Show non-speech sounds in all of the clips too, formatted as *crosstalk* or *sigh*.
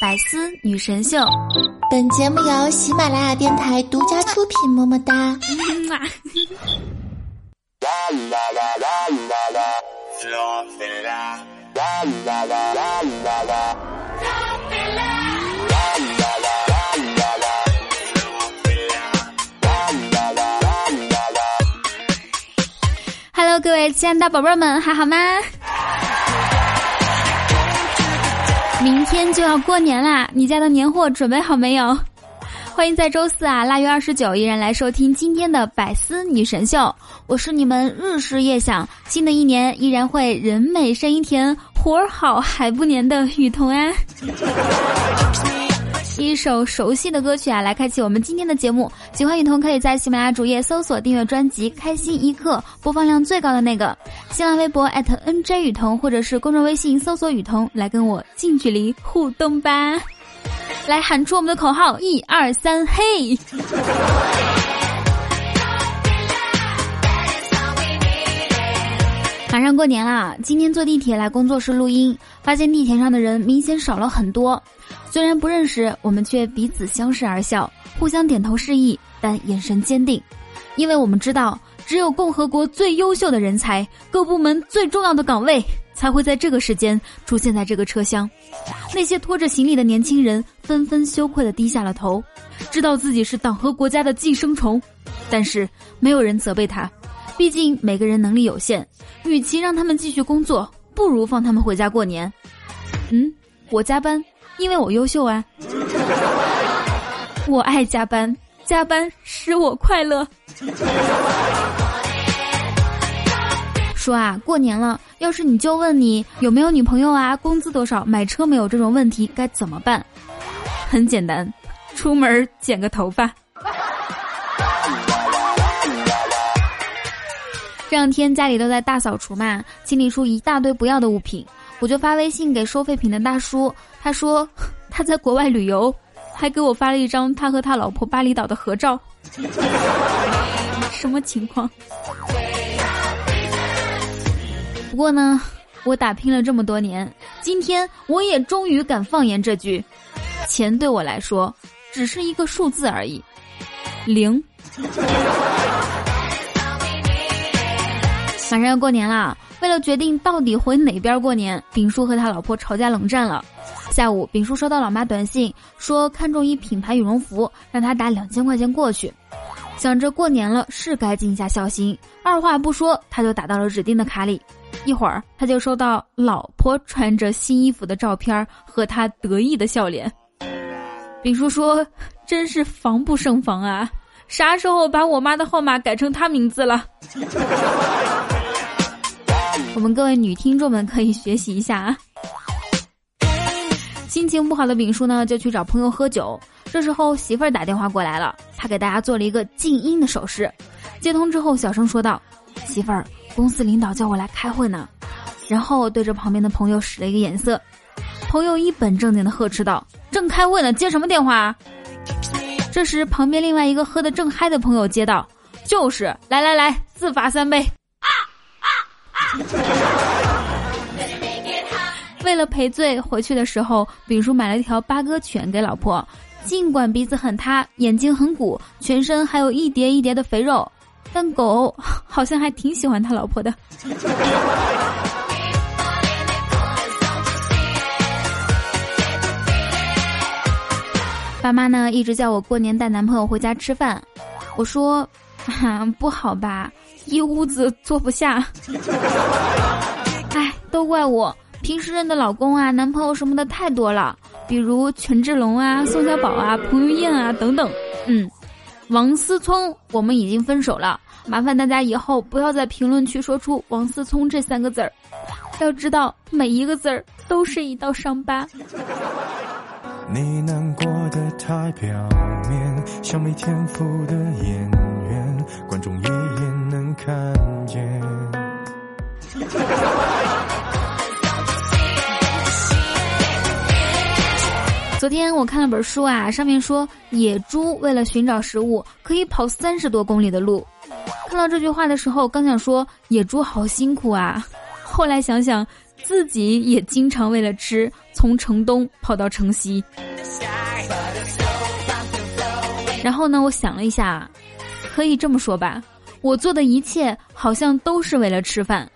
百思女神秀。本节目由喜马拉雅电台独家出品，么么哒。Hello，各位亲爱的宝贝儿们，还好吗？明天就要过年啦，你家的年货准备好没有？*laughs* 欢迎在周四啊，腊月二十九依然来收听今天的百思女神秀，我是你们日思夜想，新的一年依然会人美声音甜，活儿好还不粘的雨桐啊。一首熟悉的歌曲啊，来开启我们今天的节目。喜欢雨桐可以在喜马拉雅主页搜索订阅专辑《开心一刻》，播放量最高的那个。新浪微博 @nj 雨桐，或者是公众微信搜索雨桐，来跟我近距离互动吧。来喊出我们的口号：一二三，嘿！*laughs* 马上过年啦，今天坐地铁来工作室录音，发现地铁上的人明显少了很多。虽然不认识，我们却彼此相视而笑，互相点头示意，但眼神坚定，因为我们知道，只有共和国最优秀的人才，各部门最重要的岗位，才会在这个时间出现在这个车厢。那些拖着行李的年轻人纷纷羞愧地低下了头，知道自己是党和国家的寄生虫，但是没有人责备他，毕竟每个人能力有限，与其让他们继续工作，不如放他们回家过年。嗯，我加班。因为我优秀啊，*laughs* 我爱加班，加班使我快乐。说啊，过年了，要是你就问你有没有女朋友啊，工资多少，买车没有这种问题，该怎么办？很简单，出门剪个头发。这两天家里都在大扫除嘛，清理出一大堆不要的物品。我就发微信给收废品的大叔，他说他在国外旅游，还给我发了一张他和他老婆巴厘岛的合照。*laughs* 什么情况？不过呢，我打拼了这么多年，今天我也终于敢放言这句：钱对我来说只是一个数字而已，零。马上要过年了。为了决定到底回哪边过年，丙叔和他老婆吵架冷战了。下午，丙叔收到老妈短信，说看中一品牌羽绒服，让他打两千块钱过去。想着过年了是该尽一下孝心，二话不说，他就打到了指定的卡里。一会儿，他就收到老婆穿着新衣服的照片和他得意的笑脸。丙叔说：“真是防不胜防啊！啥时候把我妈的号码改成他名字了？”我们各位女听众们可以学习一下啊。心情不好的丙叔呢，就去找朋友喝酒。这时候媳妇儿打电话过来了，他给大家做了一个静音的手势。接通之后，小声说道：“媳妇儿，公司领导叫我来开会呢。”然后对着旁边的朋友使了一个眼色。朋友一本正经的呵斥道：“正开会呢，接什么电话？”这时，旁边另外一个喝得正嗨的朋友接到：“就是，来来来，自罚三杯。”为了赔罪，回去的时候，丙叔买了一条八哥犬给老婆。尽管鼻子很塌，眼睛很鼓，全身还有一叠一叠的肥肉，但狗好像还挺喜欢他老婆的。爸妈呢一直叫我过年带男朋友回家吃饭，我说，*laughs* 不好吧。一屋子坐不下，哎，都怪我平时认的老公啊、男朋友什么的太多了，比如权志龙啊、宋小宝啊、彭于晏啊等等。嗯，王思聪，我们已经分手了，麻烦大家以后不要在评论区说出王思聪这三个字儿，要知道每一个字儿都是一道伤疤。你难过的太表面，像没天赋的演昨天我看了本书啊，上面说野猪为了寻找食物可以跑三十多公里的路。看到这句话的时候，刚想说野猪好辛苦啊，后来想想。自己也经常为了吃从城东跑到城西。然后呢，我想了一下，可以这么说吧，我做的一切好像都是为了吃饭。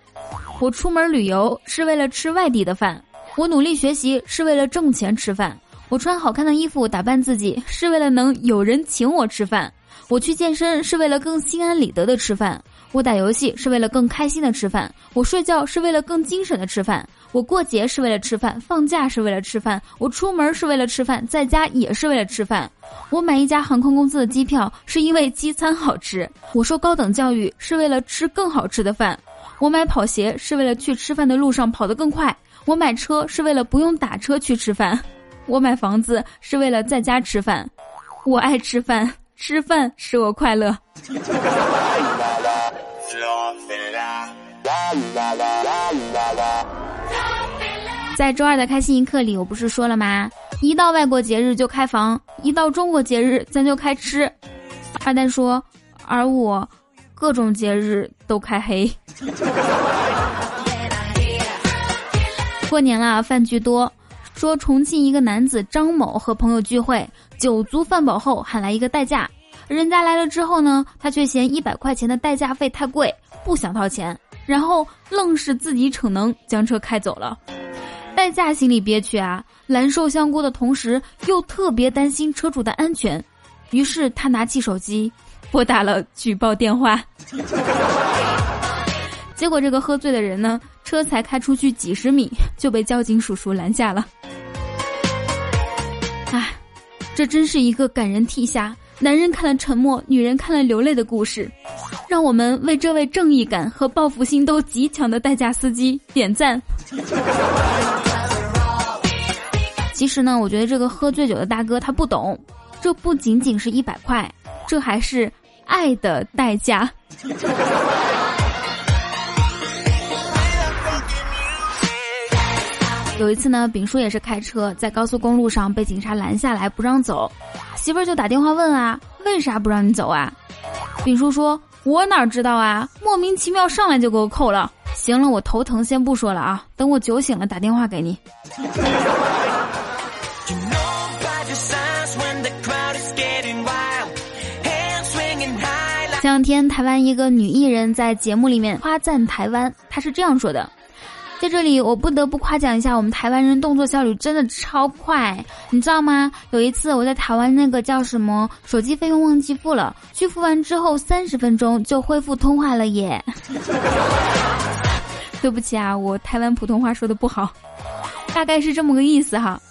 我出门旅游是为了吃外地的饭，我努力学习是为了挣钱吃饭，我穿好看的衣服打扮自己是为了能有人请我吃饭，我去健身是为了更心安理得的吃饭。我打游戏是为了更开心的吃饭，我睡觉是为了更精神的吃饭，我过节是为了吃饭，放假是为了吃饭，我出门是为了吃饭，在家也是为了吃饭。我买一家航空公司的机票是因为机餐好吃，我受高等教育是为了吃更好吃的饭，我买跑鞋是为了去吃饭的路上跑得更快，我买车是为了不用打车去吃饭，我买房子是为了在家吃饭，我爱吃饭，吃饭使我快乐。在周二的开心一刻里，我不是说了吗？一到外国节日就开房，一到中国节日咱就开吃。二蛋说，而我各种节日都开黑。过年了，饭局多。说重庆一个男子张某和朋友聚会，酒足饭饱后喊来一个代驾。人家来了之后呢，他却嫌一百块钱的代驾费太贵，不想掏钱，然后愣是自己逞能将车开走了。代驾心里憋屈啊，难受香菇的同时又特别担心车主的安全，于是他拿起手机拨打了举报电话。*laughs* 结果这个喝醉的人呢，车才开出去几十米就被交警叔叔拦下了。这真是一个感人涕下。男人看了沉默，女人看了流泪的故事，让我们为这位正义感和报复心都极强的代驾司机点赞。其实呢，我觉得这个喝醉酒的大哥他不懂，这不仅仅是一百块，这还是爱的代价。有一次呢，丙叔也是开车在高速公路上被警察拦下来不让走。媳妇儿就打电话问啊，为啥不让你走啊？丙叔说：“我哪知道啊，莫名其妙上来就给我扣了。行了，我头疼，先不说了啊，等我酒醒了打电话给你。”前两天，台湾一个女艺人，在节目里面夸赞台湾，她是这样说的。在这里，我不得不夸奖一下我们台湾人动作效率真的超快，你知道吗？有一次我在台湾那个叫什么手机费用忘记付了，去付完之后三十分钟就恢复通话了耶。*laughs* 对不起啊，我台湾普通话说的不好，大概是这么个意思哈。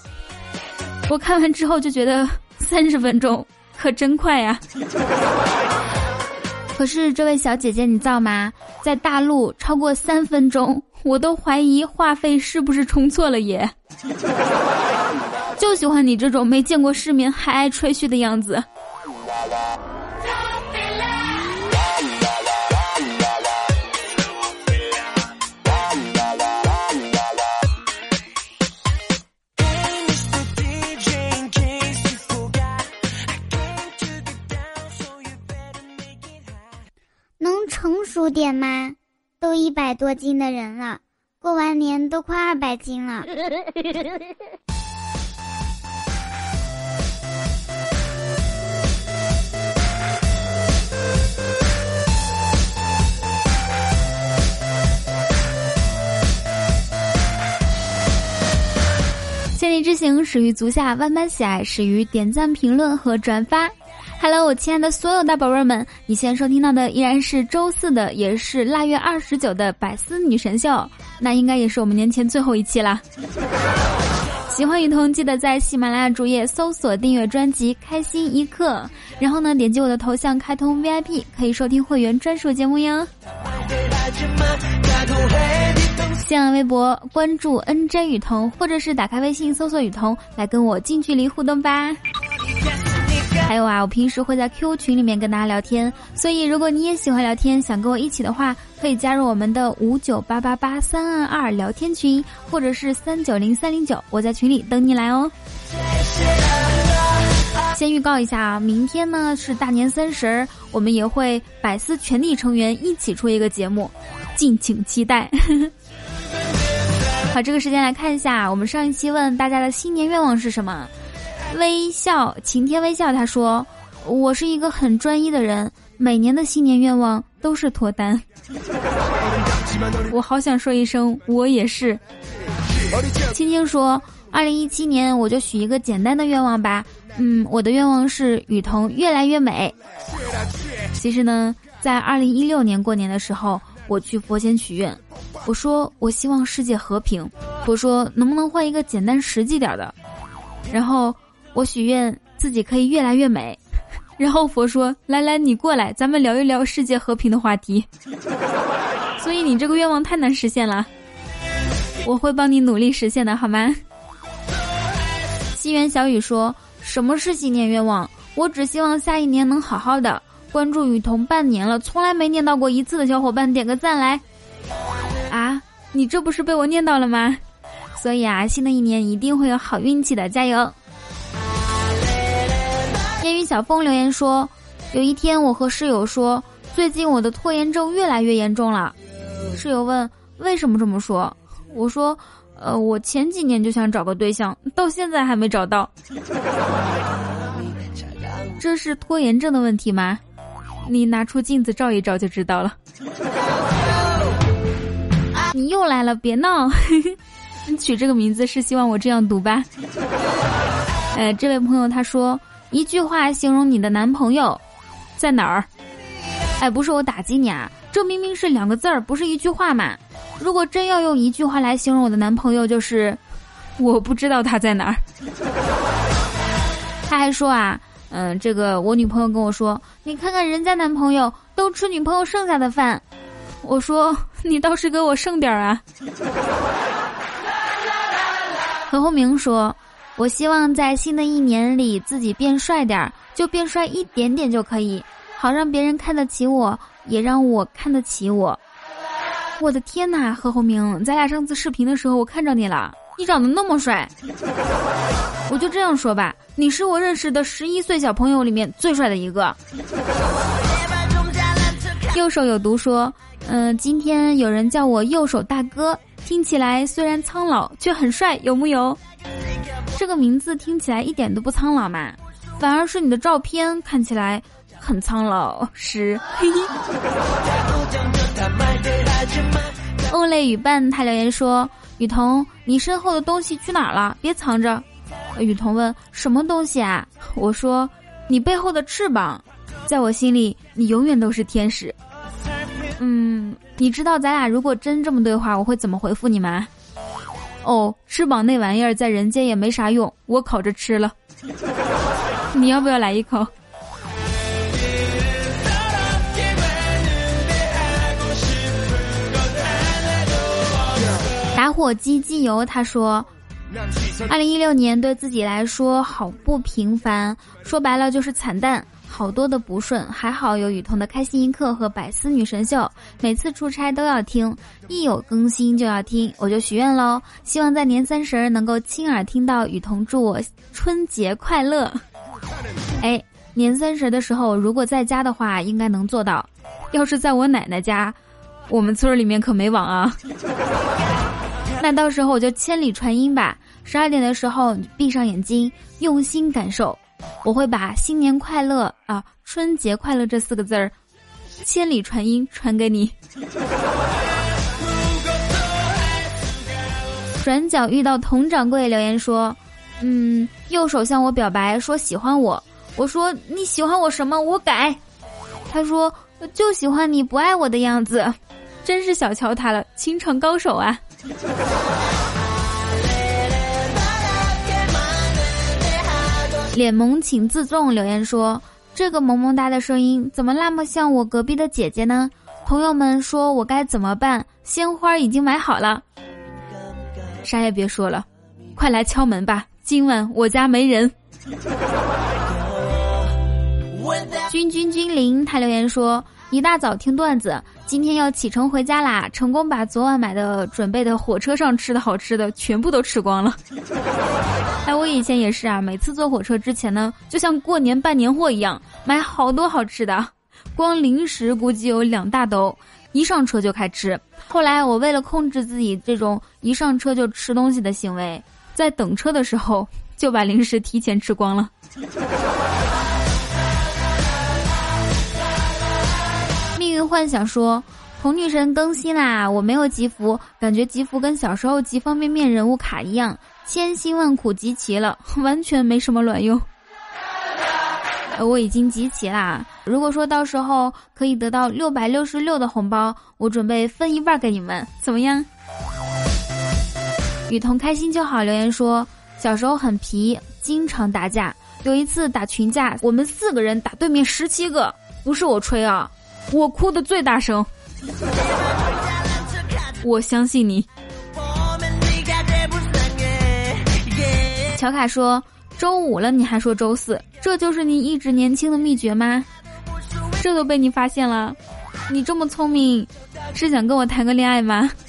我看完之后就觉得三十分钟可真快呀。*laughs* 可是这位小姐姐，你知道吗？在大陆超过三分钟。我都怀疑话费是不是充错了耶！*laughs* 就喜欢你这种没见过世面还爱吹嘘的样子。能成熟点吗？都一百多斤的人了，过完年都快二百斤了。千里之行始于足下，万般喜爱始于点赞、评论和转发。Hello，我亲爱的所有大宝贝儿们，你现在收听到的依然是周四的，也是腊月二十九的百思女神秀，那应该也是我们年前最后一期啦。喜欢雨桐，记得在喜马拉雅主页搜索订阅专辑《开心一刻》，然后呢，点击我的头像开通 VIP，可以收听会员专属节目哟。新浪微博关注 NJ 雨桐，或者是打开微信搜索雨桐，来跟我近距离互动吧。还有啊，我平时会在 Q 群里面跟大家聊天，所以如果你也喜欢聊天，想跟我一起的话，可以加入我们的五九八八八三二二聊天群，或者是三九零三零九，我在群里等你来哦。先预告一下啊，明天呢是大年三十，我们也会百思全体成员一起出一个节目，敬请期待。*laughs* 好，这个时间来看一下，我们上一期问大家的新年愿望是什么？微笑，晴天微笑，他说：“我是一个很专一的人，每年的新年愿望都是脱单。*laughs* ”我好想说一声，我也是。青青说：“二零一七年我就许一个简单的愿望吧，嗯，我的愿望是雨桐越来越美。”其实呢，在二零一六年过年的时候，我去佛前许愿。我说我希望世界和平，佛说能不能换一个简单实际点的？然后我许愿自己可以越来越美，*laughs* 然后佛说来来你过来，咱们聊一聊世界和平的话题。*laughs* 所以你这个愿望太难实现了，我会帮你努力实现的，好吗？西园小雨说什么是新年愿望？我只希望下一年能好好的。关注雨桐半年了，从来没念到过一次的小伙伴点个赞来。啊，你这不是被我念到了吗？所以啊，新的一年一定会有好运气的，加油！烟雨小风留言说，有一天我和室友说，最近我的拖延症越来越严重了。室友问为什么这么说，我说，呃，我前几年就想找个对象，到现在还没找到。*laughs* 这是拖延症的问题吗？你拿出镜子照一照就知道了。*laughs* 你又来了，别闹！你 *laughs* 取这个名字是希望我这样读吧？哎，这位朋友他说一句话形容你的男朋友在哪儿？哎，不是我打击你啊，这明明是两个字儿，不是一句话嘛。如果真要用一句话来形容我的男朋友，就是我不知道他在哪儿。他还说啊。嗯，这个我女朋友跟我说，你看看人家男朋友都吃女朋友剩下的饭，我说你倒是给我剩点啊。何鸿明说，我希望在新的一年里自己变帅点儿，就变帅一点点就可以，好让别人看得起我，也让我看得起我。我的天哪，何鸿明，咱俩上次视频的时候我看着你了。你长得那么帅，我就这样说吧，你是我认识的十一岁小朋友里面最帅的一个。右手有毒说，嗯，今天有人叫我右手大哥，听起来虽然苍老，却很帅，有木有？这个名字听起来一点都不苍老嘛，反而是你的照片看起来很苍老。是。梦泪雨伴他留言说。雨桐，你身后的东西去哪儿了？别藏着。雨桐问：“什么东西啊？”我说：“你背后的翅膀，在我心里，你永远都是天使。”嗯，你知道咱俩如果真这么对话，我会怎么回复你吗？哦，翅膀那玩意儿在人间也没啥用，我烤着吃了。*laughs* 你要不要来一口？打火机机油，他说，二零一六年对自己来说好不平凡，说白了就是惨淡，好多的不顺。还好有雨桐的开心一刻和百思女神秀，每次出差都要听，一有更新就要听，我就许愿喽，希望在年三十能够亲耳听到雨桐祝我春节快乐。*laughs* 哎，年三十的时候如果在家的话，应该能做到。要是在我奶奶家，我们村里面可没网啊。*laughs* 那到时候我就千里传音吧。十二点的时候，闭上眼睛，用心感受。我会把“新年快乐”啊，“春节快乐”这四个字儿，千里传音传给你。*laughs* 转角遇到佟掌柜留言说：“嗯，右手向我表白说喜欢我。我说你喜欢我什么？我改。他说就喜欢你不爱我的样子，真是小瞧他了，情场高手啊。”脸萌请自重留言说：“这个萌萌哒的声音怎么那么像我隔壁的姐姐呢？”朋友们说我该怎么办？鲜花已经买好了，啥也别说了，快来敲门吧！今晚我家没人。*laughs* 君君君临他留言说。一大早听段子，今天要启程回家啦！成功把昨晚买的、准备的火车上吃的好吃的全部都吃光了。*laughs* 哎，我以前也是啊，每次坐火车之前呢，就像过年办年货一样，买好多好吃的，光零食估计有两大兜，一上车就开吃。后来我为了控制自己这种一上车就吃东西的行为，在等车的时候就把零食提前吃光了。幻想说。红女神更新啦！我没有集福，感觉集福跟小时候集方便面人物卡一样，千辛万苦集齐了，*laughs* 完全没什么卵用。我已经集齐啦！如果说到时候可以得到六百六十六的红包，我准备分一半给你们，怎么样？雨桐开心就好。留言说，小时候很皮，经常打架。有一次打群架，我们四个人打对面十七个，不是我吹啊，我哭的最大声。我相信你。乔卡说：“周五了，你还说周四，这就是你一直年轻的秘诀吗？这都被你发现了，你这么聪明，是想跟我谈个恋爱吗？” *laughs*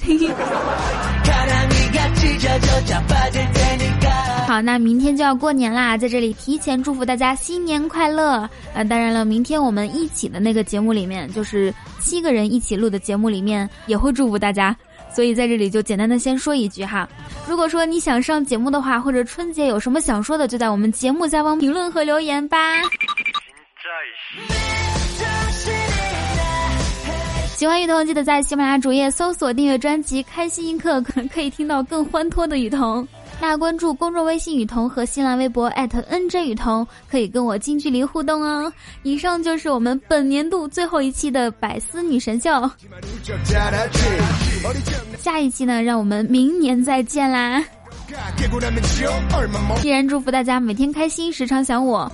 好，那明天就要过年啦，在这里提前祝福大家新年快乐。呃，当然了，明天我们一起的那个节目里面，就是七个人一起录的节目里面，也会祝福大家。所以在这里就简单的先说一句哈，如果说你想上节目的话，或者春节有什么想说的，就在我们节目下方评论和留言吧。喜欢雨桐，记得在喜马拉雅主页搜索订阅专辑《开心一刻》，可能可以听到更欢脱的雨桐。那关注公众微信雨桐和新浪微博 @nj 雨桐，可以跟我近距离互动哦。以上就是我们本年度最后一期的百思女神秀，下一期呢，让我们明年再见啦！依然祝福大家每天开心，时常想我。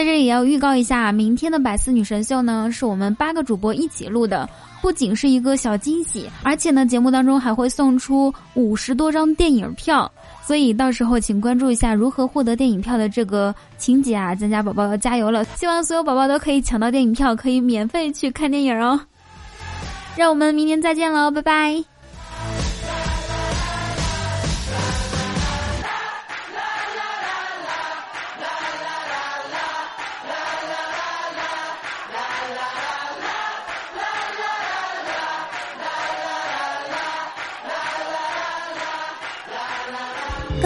在这里也要预告一下，明天的百思女神秀呢，是我们八个主播一起录的。不仅是一个小惊喜，而且呢，节目当中还会送出五十多张电影票，所以到时候请关注一下如何获得电影票的这个情节啊！咱家宝宝要加油了，希望所有宝宝都可以抢到电影票，可以免费去看电影哦！让我们明年再见喽，拜拜。